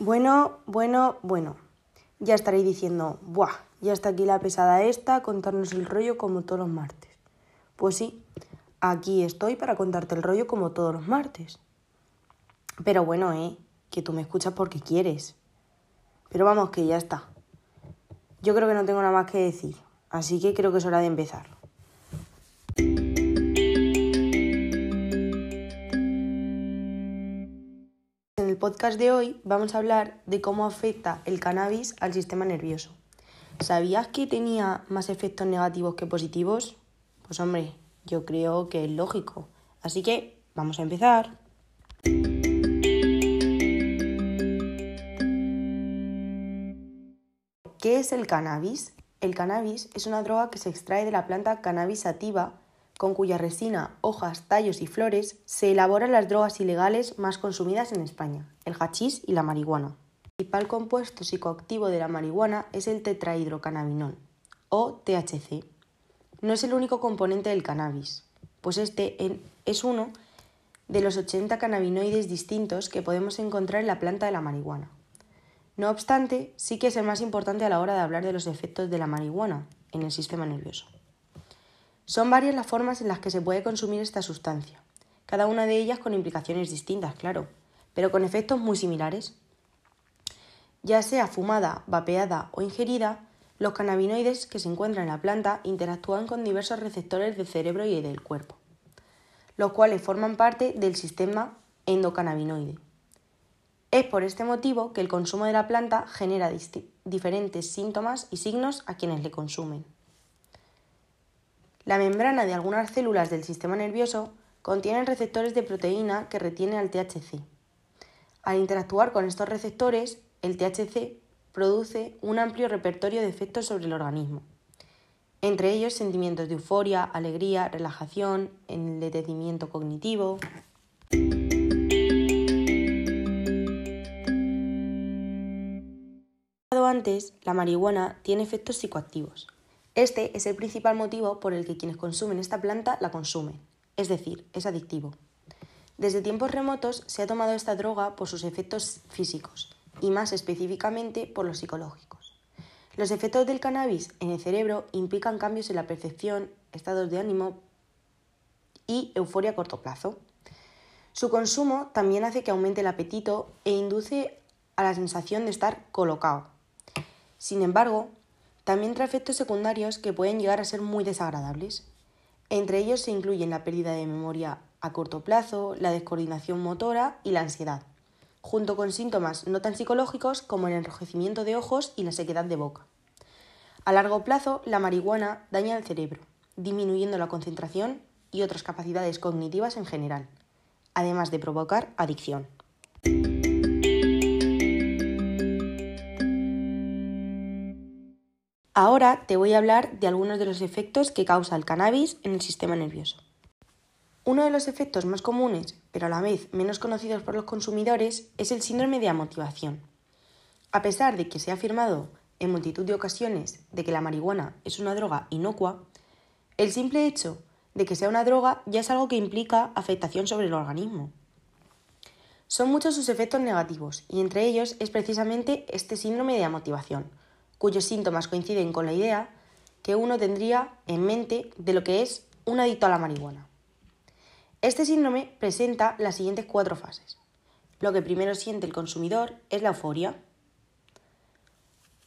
Bueno, bueno, bueno. Ya estaréis diciendo, ¡buah! Ya está aquí la pesada esta, contarnos el rollo como todos los martes. Pues sí, aquí estoy para contarte el rollo como todos los martes. Pero bueno, eh, que tú me escuchas porque quieres. Pero vamos, que ya está. Yo creo que no tengo nada más que decir, así que creo que es hora de empezar. Podcast de hoy vamos a hablar de cómo afecta el cannabis al sistema nervioso. ¿Sabías que tenía más efectos negativos que positivos? Pues hombre, yo creo que es lógico. Así que vamos a empezar. ¿Qué es el cannabis? El cannabis es una droga que se extrae de la planta cannabis sativa, con cuya resina, hojas, tallos y flores se elaboran las drogas ilegales más consumidas en España, el hachís y la marihuana. El principal compuesto psicoactivo de la marihuana es el tetrahidrocannabinol, o THC. No es el único componente del cannabis, pues este es uno de los 80 cannabinoides distintos que podemos encontrar en la planta de la marihuana. No obstante, sí que es el más importante a la hora de hablar de los efectos de la marihuana en el sistema nervioso. Son varias las formas en las que se puede consumir esta sustancia, cada una de ellas con implicaciones distintas, claro, pero con efectos muy similares. Ya sea fumada, vapeada o ingerida, los cannabinoides que se encuentran en la planta interactúan con diversos receptores del cerebro y del cuerpo, los cuales forman parte del sistema endocannabinoide. Es por este motivo que el consumo de la planta genera diferentes síntomas y signos a quienes le consumen. La membrana de algunas células del sistema nervioso contiene receptores de proteína que retienen al THC. Al interactuar con estos receptores, el THC produce un amplio repertorio de efectos sobre el organismo, entre ellos sentimientos de euforia, alegría, relajación, detenimiento cognitivo. Antes, la marihuana tiene efectos psicoactivos. Este es el principal motivo por el que quienes consumen esta planta la consumen, es decir, es adictivo. Desde tiempos remotos se ha tomado esta droga por sus efectos físicos, y más específicamente por los psicológicos. Los efectos del cannabis en el cerebro implican cambios en la percepción, estados de ánimo y euforia a corto plazo. Su consumo también hace que aumente el apetito e induce a la sensación de estar colocado. Sin embargo, también trae efectos secundarios que pueden llegar a ser muy desagradables. Entre ellos se incluyen la pérdida de memoria a corto plazo, la descoordinación motora y la ansiedad junto con síntomas no tan psicológicos como el enrojecimiento de ojos y la sequedad de boca. A largo plazo, la marihuana daña el cerebro, disminuyendo la concentración y otras capacidades cognitivas en general, además de provocar adicción. Ahora te voy a hablar de algunos de los efectos que causa el cannabis en el sistema nervioso. Uno de los efectos más comunes, pero a la vez menos conocidos por los consumidores, es el síndrome de amotivación. A pesar de que se ha afirmado en multitud de ocasiones de que la marihuana es una droga inocua, el simple hecho de que sea una droga ya es algo que implica afectación sobre el organismo. Son muchos sus efectos negativos y entre ellos es precisamente este síndrome de amotivación, cuyos síntomas coinciden con la idea que uno tendría en mente de lo que es un adicto a la marihuana. Este síndrome presenta las siguientes cuatro fases. Lo que primero siente el consumidor es la euforia,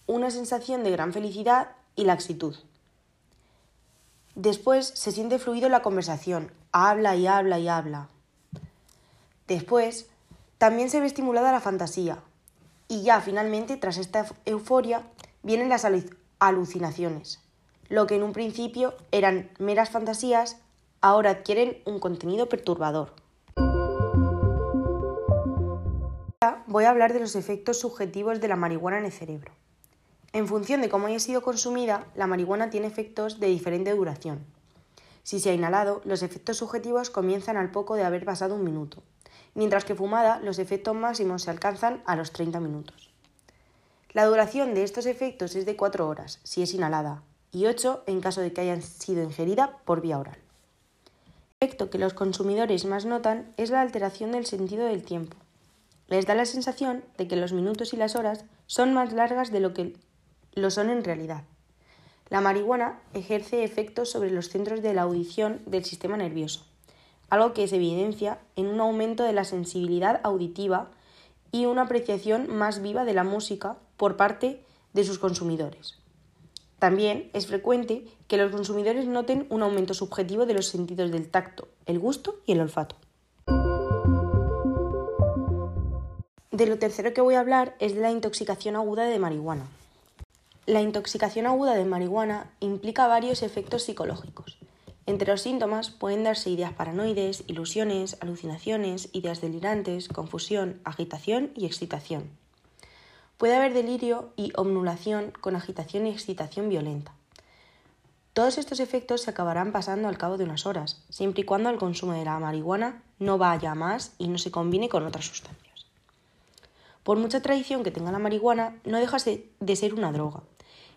una sensación de gran felicidad y laxitud. Después se siente fluido la conversación, habla y habla y habla. Después también se ve estimulada la fantasía. Y ya finalmente, tras esta euforia, vienen las alucinaciones. Lo que en un principio eran meras fantasías ahora adquieren un contenido perturbador. Voy a hablar de los efectos subjetivos de la marihuana en el cerebro. En función de cómo haya sido consumida, la marihuana tiene efectos de diferente duración. Si se ha inhalado, los efectos subjetivos comienzan al poco de haber pasado un minuto, mientras que fumada, los efectos máximos se alcanzan a los 30 minutos. La duración de estos efectos es de 4 horas, si es inhalada, y 8 en caso de que hayan sido ingerida por vía oral. El efecto que los consumidores más notan es la alteración del sentido del tiempo. les da la sensación de que los minutos y las horas son más largas de lo que lo son en realidad. La marihuana ejerce efectos sobre los centros de la audición del sistema nervioso, algo que se evidencia en un aumento de la sensibilidad auditiva y una apreciación más viva de la música por parte de sus consumidores. También es frecuente que los consumidores noten un aumento subjetivo de los sentidos del tacto, el gusto y el olfato. De lo tercero que voy a hablar es de la intoxicación aguda de marihuana. La intoxicación aguda de marihuana implica varios efectos psicológicos. Entre los síntomas pueden darse ideas paranoides, ilusiones, alucinaciones, ideas delirantes, confusión, agitación y excitación. Puede haber delirio y omnulación con agitación y excitación violenta. Todos estos efectos se acabarán pasando al cabo de unas horas, siempre y cuando el consumo de la marihuana no vaya más y no se combine con otras sustancias. Por mucha tradición que tenga la marihuana, no deja de ser una droga,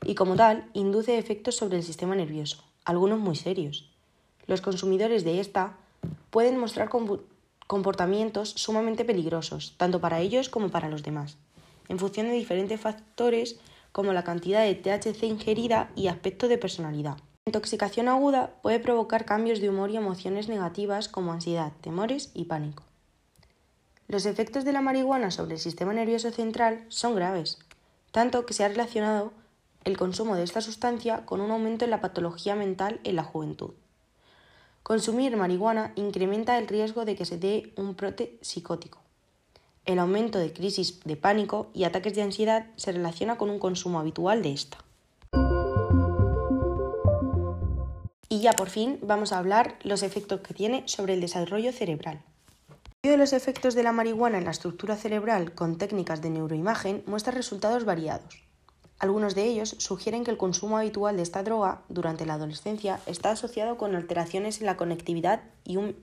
y como tal induce efectos sobre el sistema nervioso, algunos muy serios. Los consumidores de esta pueden mostrar comportamientos sumamente peligrosos, tanto para ellos como para los demás, en función de diferentes factores como la cantidad de THC ingerida y aspecto de personalidad. La intoxicación aguda puede provocar cambios de humor y emociones negativas como ansiedad, temores y pánico. Los efectos de la marihuana sobre el sistema nervioso central son graves, tanto que se ha relacionado el consumo de esta sustancia con un aumento en la patología mental en la juventud. Consumir marihuana incrementa el riesgo de que se dé un brote psicótico. El aumento de crisis de pánico y ataques de ansiedad se relaciona con un consumo habitual de esta. Y ya por fin vamos a hablar los efectos que tiene sobre el desarrollo cerebral de los efectos de la marihuana en la estructura cerebral con técnicas de neuroimagen muestra resultados variados. Algunos de ellos sugieren que el consumo habitual de esta droga durante la adolescencia está asociado con alteraciones en la conectividad y un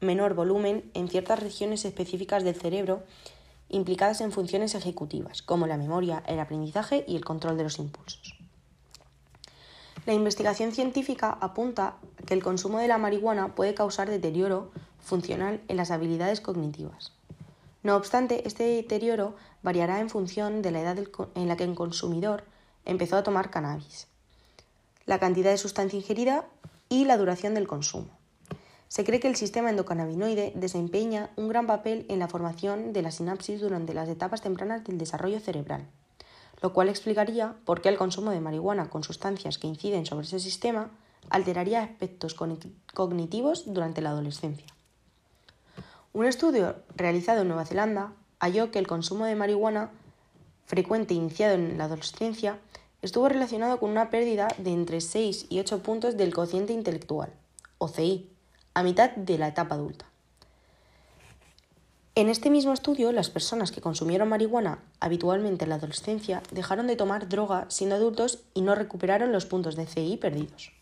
menor volumen en ciertas regiones específicas del cerebro implicadas en funciones ejecutivas, como la memoria, el aprendizaje y el control de los impulsos. La investigación científica apunta que el consumo de la marihuana puede causar deterioro funcional en las habilidades cognitivas. No obstante, este deterioro variará en función de la edad en la que el consumidor empezó a tomar cannabis, la cantidad de sustancia ingerida y la duración del consumo. Se cree que el sistema endocannabinoide desempeña un gran papel en la formación de la sinapsis durante las etapas tempranas del desarrollo cerebral, lo cual explicaría por qué el consumo de marihuana con sustancias que inciden sobre ese sistema alteraría aspectos cognitivos durante la adolescencia. Un estudio realizado en Nueva Zelanda halló que el consumo de marihuana frecuente iniciado en la adolescencia estuvo relacionado con una pérdida de entre 6 y 8 puntos del cociente intelectual, o CI, a mitad de la etapa adulta. En este mismo estudio, las personas que consumieron marihuana habitualmente en la adolescencia dejaron de tomar droga siendo adultos y no recuperaron los puntos de CI perdidos.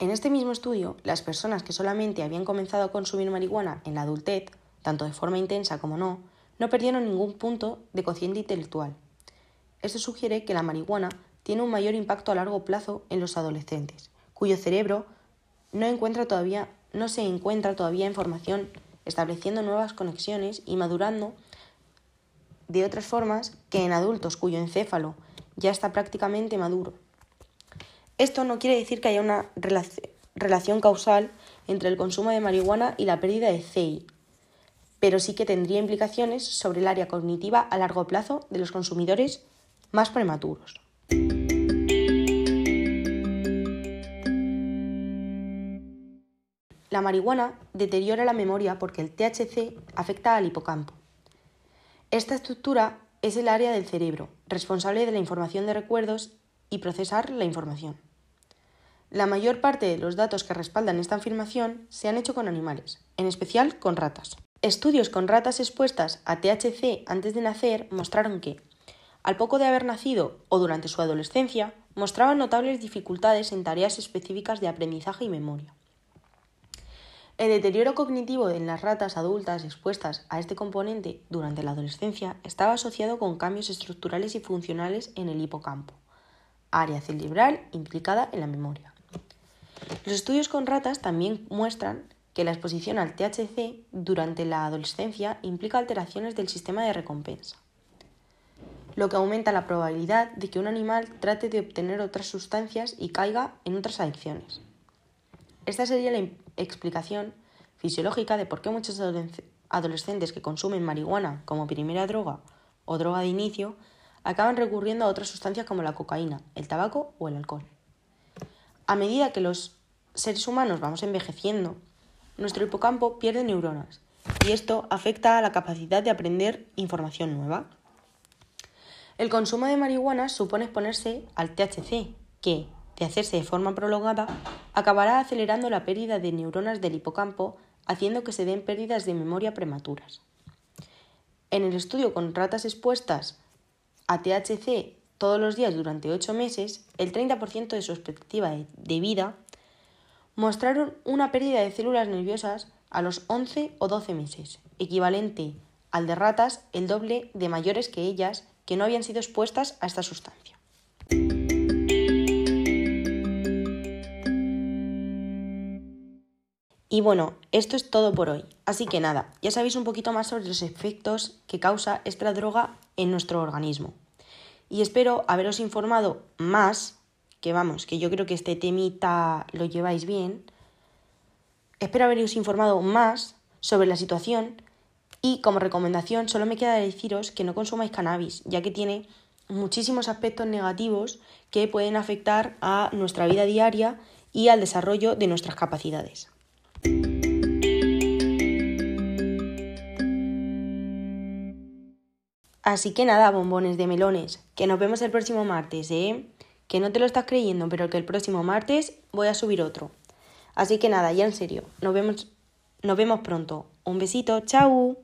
En este mismo estudio, las personas que solamente habían comenzado a consumir marihuana en la adultez, tanto de forma intensa como no, no perdieron ningún punto de cociente intelectual. Esto sugiere que la marihuana tiene un mayor impacto a largo plazo en los adolescentes, cuyo cerebro no, encuentra todavía, no se encuentra todavía en formación, estableciendo nuevas conexiones y madurando de otras formas que en adultos cuyo encéfalo ya está prácticamente maduro. Esto no quiere decir que haya una relación causal entre el consumo de marihuana y la pérdida de CI, pero sí que tendría implicaciones sobre el área cognitiva a largo plazo de los consumidores más prematuros. La marihuana deteriora la memoria porque el THC afecta al hipocampo. Esta estructura es el área del cerebro responsable de la información de recuerdos y procesar la información. La mayor parte de los datos que respaldan esta afirmación se han hecho con animales, en especial con ratas. Estudios con ratas expuestas a THC antes de nacer mostraron que, al poco de haber nacido o durante su adolescencia, mostraban notables dificultades en tareas específicas de aprendizaje y memoria. El deterioro cognitivo en las ratas adultas expuestas a este componente durante la adolescencia estaba asociado con cambios estructurales y funcionales en el hipocampo, área cerebral implicada en la memoria. Los estudios con ratas también muestran que la exposición al THC durante la adolescencia implica alteraciones del sistema de recompensa, lo que aumenta la probabilidad de que un animal trate de obtener otras sustancias y caiga en otras adicciones. Esta sería la explicación fisiológica de por qué muchos adolescentes que consumen marihuana como primera droga o droga de inicio acaban recurriendo a otras sustancias como la cocaína, el tabaco o el alcohol. A medida que los seres humanos vamos envejeciendo, nuestro hipocampo pierde neuronas y esto afecta a la capacidad de aprender información nueva. El consumo de marihuana supone exponerse al THC, que, de hacerse de forma prolongada, acabará acelerando la pérdida de neuronas del hipocampo, haciendo que se den pérdidas de memoria prematuras. En el estudio con ratas expuestas a THC todos los días durante 8 meses, el 30% de su expectativa de vida mostraron una pérdida de células nerviosas a los 11 o 12 meses, equivalente al de ratas el doble de mayores que ellas que no habían sido expuestas a esta sustancia. Y bueno, esto es todo por hoy. Así que nada, ya sabéis un poquito más sobre los efectos que causa esta droga en nuestro organismo. Y espero haberos informado más que vamos, que yo creo que este temita lo lleváis bien. Espero haberos informado más sobre la situación y como recomendación solo me queda deciros que no consumáis cannabis, ya que tiene muchísimos aspectos negativos que pueden afectar a nuestra vida diaria y al desarrollo de nuestras capacidades. Así que nada, bombones de melones, que nos vemos el próximo martes, ¿eh? que no te lo estás creyendo, pero que el próximo martes voy a subir otro. Así que nada, ya en serio, nos vemos, nos vemos pronto. Un besito, chao.